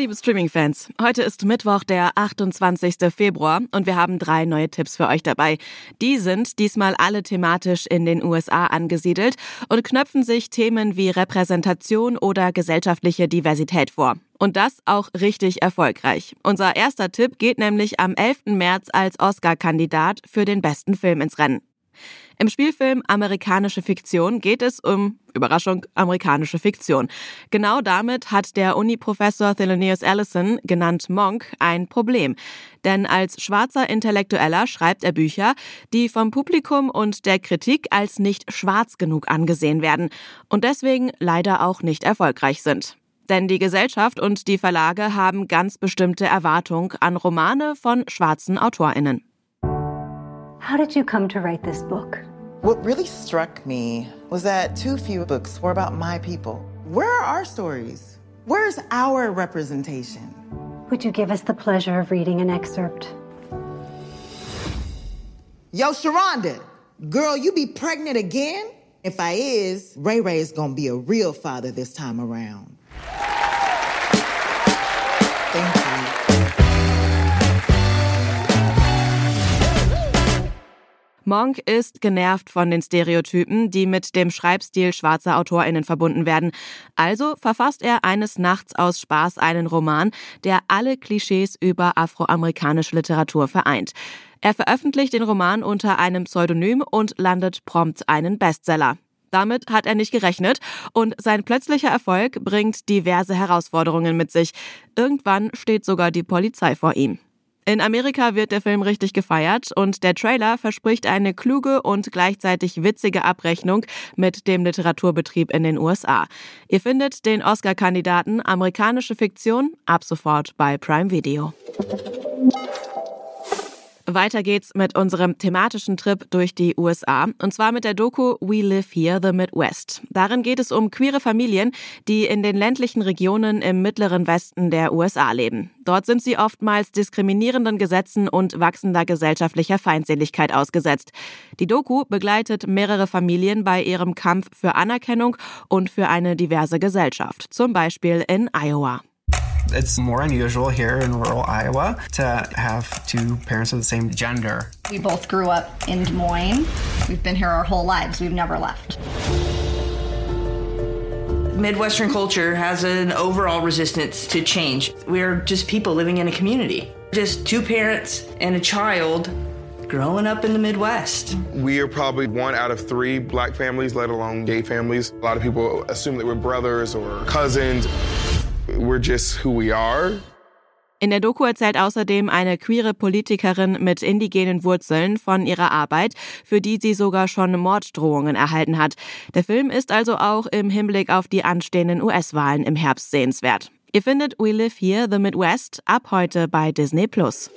Liebe Streaming-Fans. Heute ist Mittwoch, der 28. Februar und wir haben drei neue Tipps für euch dabei. Die sind diesmal alle thematisch in den USA angesiedelt und knöpfen sich Themen wie Repräsentation oder gesellschaftliche Diversität vor. Und das auch richtig erfolgreich. Unser erster Tipp geht nämlich am 11. März als Oscar-Kandidat für den besten Film ins Rennen. Im Spielfilm Amerikanische Fiktion geht es um, Überraschung, amerikanische Fiktion. Genau damit hat der Uni-Professor Thelonious Allison, genannt Monk, ein Problem. Denn als schwarzer Intellektueller schreibt er Bücher, die vom Publikum und der Kritik als nicht schwarz genug angesehen werden und deswegen leider auch nicht erfolgreich sind. Denn die Gesellschaft und die Verlage haben ganz bestimmte Erwartungen an Romane von schwarzen AutorInnen. How did you come to write this book? What really struck me was that too few books were about my people. Where are our stories? Where's our representation? Would you give us the pleasure of reading an excerpt? Yo, Sharonda, girl, you be pregnant again? If I is, Ray Ray is gonna be a real father this time around. Thank you. Monk ist genervt von den Stereotypen, die mit dem Schreibstil schwarzer AutorInnen verbunden werden. Also verfasst er eines Nachts aus Spaß einen Roman, der alle Klischees über afroamerikanische Literatur vereint. Er veröffentlicht den Roman unter einem Pseudonym und landet prompt einen Bestseller. Damit hat er nicht gerechnet und sein plötzlicher Erfolg bringt diverse Herausforderungen mit sich. Irgendwann steht sogar die Polizei vor ihm. In Amerika wird der Film richtig gefeiert und der Trailer verspricht eine kluge und gleichzeitig witzige Abrechnung mit dem Literaturbetrieb in den USA. Ihr findet den Oscar-Kandidaten Amerikanische Fiktion ab sofort bei Prime Video. Weiter geht's mit unserem thematischen Trip durch die USA und zwar mit der Doku We Live Here, The Midwest. Darin geht es um queere Familien, die in den ländlichen Regionen im mittleren Westen der USA leben. Dort sind sie oftmals diskriminierenden Gesetzen und wachsender gesellschaftlicher Feindseligkeit ausgesetzt. Die Doku begleitet mehrere Familien bei ihrem Kampf für Anerkennung und für eine diverse Gesellschaft, zum Beispiel in Iowa. It's more unusual here in rural Iowa to have two parents of the same gender. We both grew up in Des Moines. We've been here our whole lives. We've never left. Midwestern culture has an overall resistance to change. We're just people living in a community. Just two parents and a child growing up in the Midwest. We are probably one out of three black families, let alone gay families. A lot of people assume that we're brothers or cousins. We're just who we are. In der Doku erzählt außerdem eine queere Politikerin mit indigenen Wurzeln von ihrer Arbeit, für die sie sogar schon Morddrohungen erhalten hat. Der Film ist also auch im Hinblick auf die anstehenden US-Wahlen im Herbst sehenswert. Ihr findet We Live Here, The Midwest ab heute bei Disney Plus.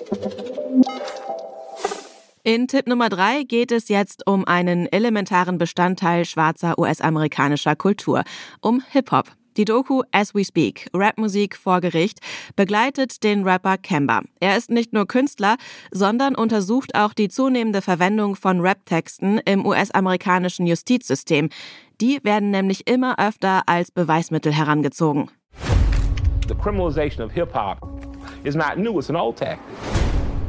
In Tipp Nummer drei geht es jetzt um einen elementaren Bestandteil schwarzer US-amerikanischer Kultur, um Hip-Hop. Die Doku As We Speak, Rapmusik vor Gericht, begleitet den Rapper Kemba. Er ist nicht nur Künstler, sondern untersucht auch die zunehmende Verwendung von Rap-Texten im US-amerikanischen Justizsystem. Die werden nämlich immer öfter als Beweismittel herangezogen. The criminalization of hip hop is not new, it's an old tactic.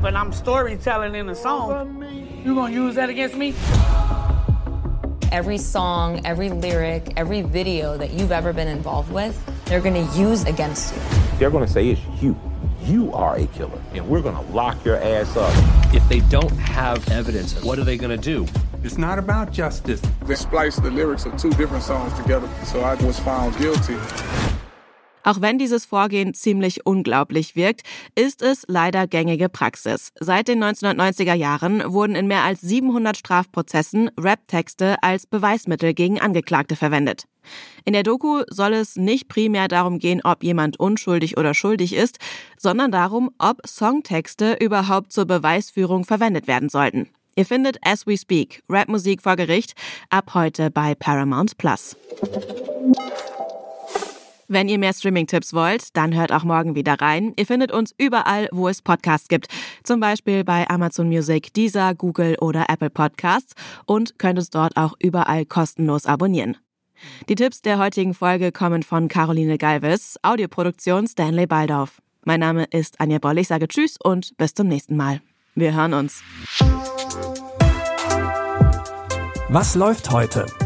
But I'm storytelling in a song. You gonna use that against me? Every song, every lyric, every video that you've ever been involved with, they're going to use against you. They're going to say it's you. You are a killer, and we're going to lock your ass up. If they don't have evidence, what are they going to do? It's not about justice. They spliced the lyrics of two different songs together, so I was found guilty. Auch wenn dieses Vorgehen ziemlich unglaublich wirkt, ist es leider gängige Praxis. Seit den 1990er Jahren wurden in mehr als 700 Strafprozessen Rap-Texte als Beweismittel gegen Angeklagte verwendet. In der Doku soll es nicht primär darum gehen, ob jemand unschuldig oder schuldig ist, sondern darum, ob Songtexte überhaupt zur Beweisführung verwendet werden sollten. Ihr findet As We Speak, Rapmusik vor Gericht, ab heute bei Paramount Plus. Wenn ihr mehr Streaming-Tipps wollt, dann hört auch morgen wieder rein. Ihr findet uns überall, wo es Podcasts gibt. Zum Beispiel bei Amazon Music, Deezer, Google oder Apple Podcasts und könnt uns dort auch überall kostenlos abonnieren. Die Tipps der heutigen Folge kommen von Caroline Galvis, Audioproduktion Stanley Baldorf. Mein Name ist Anja Boll. Ich sage Tschüss und bis zum nächsten Mal. Wir hören uns. Was läuft heute?